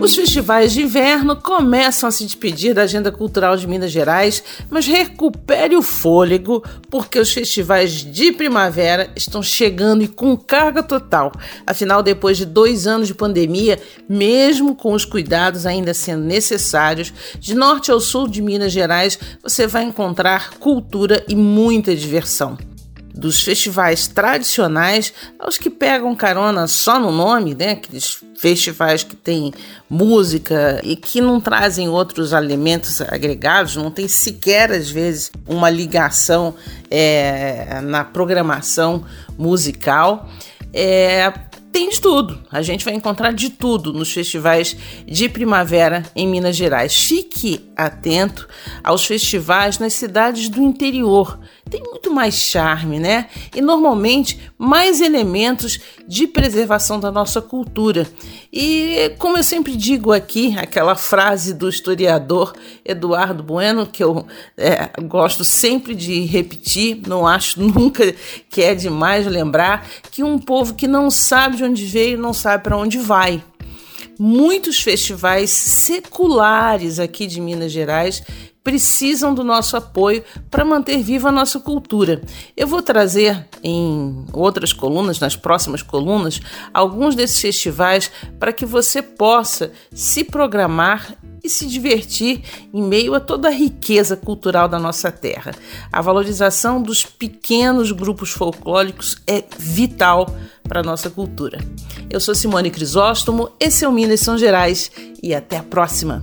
Os festivais de inverno começam a se despedir da agenda cultural de Minas Gerais, mas recupere o fôlego, porque os festivais de primavera estão chegando e com carga total. Afinal, depois de dois anos de pandemia, mesmo com os cuidados ainda sendo necessários, de norte ao sul de Minas Gerais você vai encontrar cultura e muita diversão dos festivais tradicionais aos que pegam carona só no nome, né? Aqueles festivais que tem música e que não trazem outros elementos agregados, não tem sequer às vezes uma ligação é, na programação musical. É, tem de tudo. A gente vai encontrar de tudo nos festivais de primavera em Minas Gerais. Fique atento aos festivais nas cidades do interior. Tem muito mais charme, né? E normalmente mais elementos de preservação da nossa cultura. E como eu sempre digo aqui, aquela frase do historiador Eduardo Bueno, que eu é, gosto sempre de repetir, não acho nunca que é demais lembrar, que um povo que não sabe de onde veio não sabe para onde vai muitos festivais seculares aqui de Minas Gerais precisam do nosso apoio para manter viva a nossa cultura. Eu vou trazer em outras colunas, nas próximas colunas, alguns desses festivais para que você possa se programar e se divertir em meio a toda a riqueza cultural da nossa terra. A valorização dos pequenos grupos folclóricos é vital para a nossa cultura. Eu sou Simone Crisóstomo, esse é o Minas São Gerais e até a próxima!